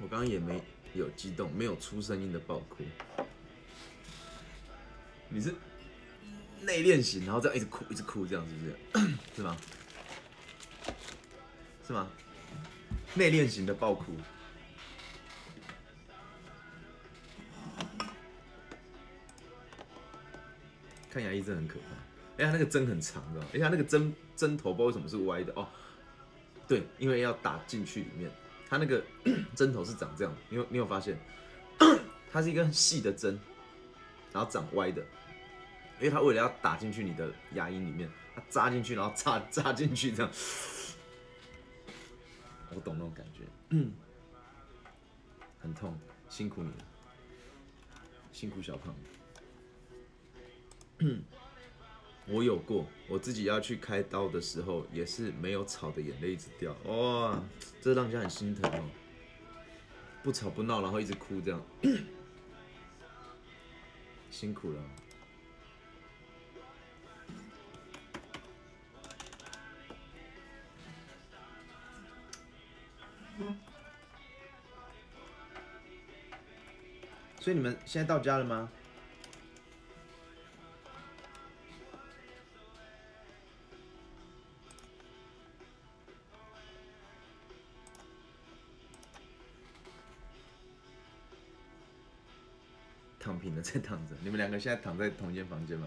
我刚刚也没有激动，没有出声音的爆哭。你是内敛型，然后这样一直哭，一直哭，这样是不是？是吗？是吗？内敛型的爆哭。看牙医真的很可怕，哎呀，那个针很长，的？哎呀，那个针针头不知道为什么是歪的哦。对，因为要打进去里面，它那个 针头是长这样，你有你有发现？它是一根细的针，然后长歪的，因为它为了要打进去你的牙龈里面，它扎进去，然后扎 扎进去这样。我懂那种感觉，很痛，辛苦你了，辛苦小胖。我有过，我自己要去开刀的时候，也是没有吵的眼泪一直掉，哇，这让人家很心疼哦。不吵不闹，然后一直哭这样，辛苦了。所以你们现在到家了吗？躺平了在躺着，你们两个现在躺在同一间房间吗？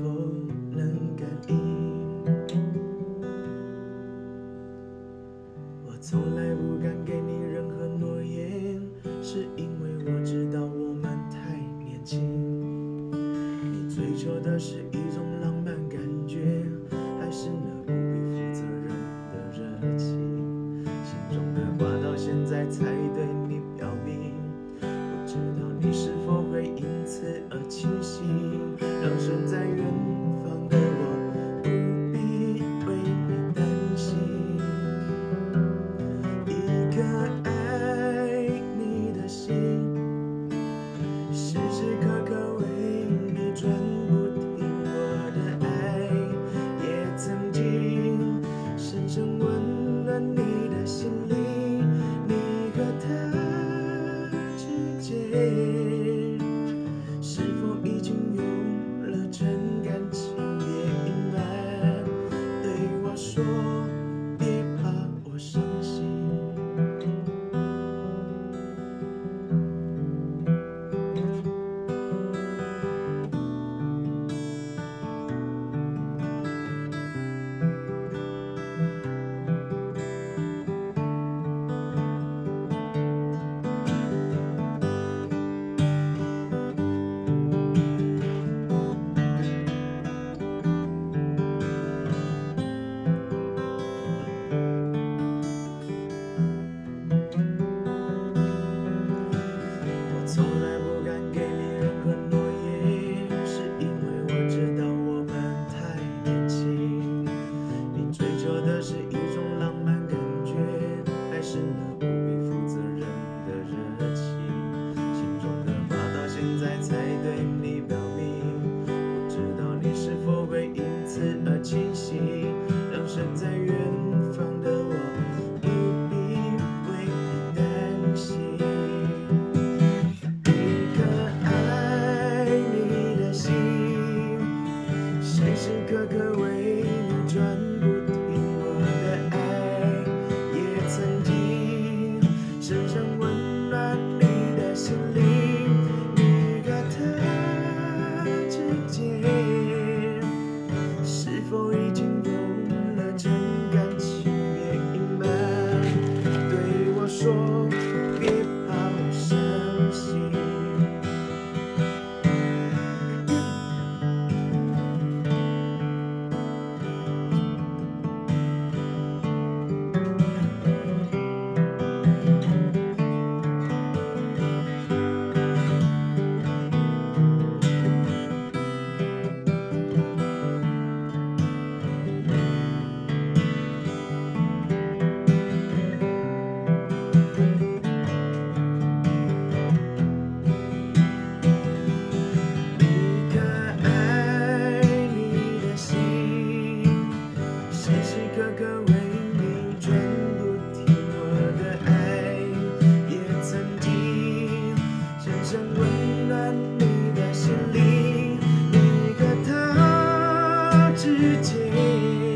否是一种浪漫感觉，时时刻刻为你转不停我的爱也曾经深深温暖你的心灵你和他之间是否已世界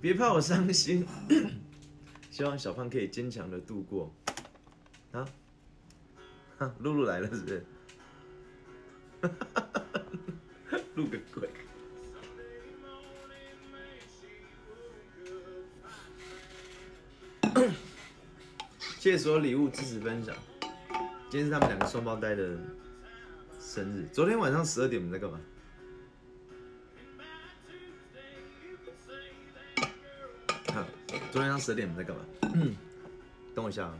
别怕我伤心，希望小胖可以坚强的度过。啊，露露来了是不是？录个鬼！谢谢所有礼物支持分享。今天是他们两个双胞胎的生日。昨天晚上十二点我们在干嘛？昨天晚上十点你们在干嘛？等我一下啊。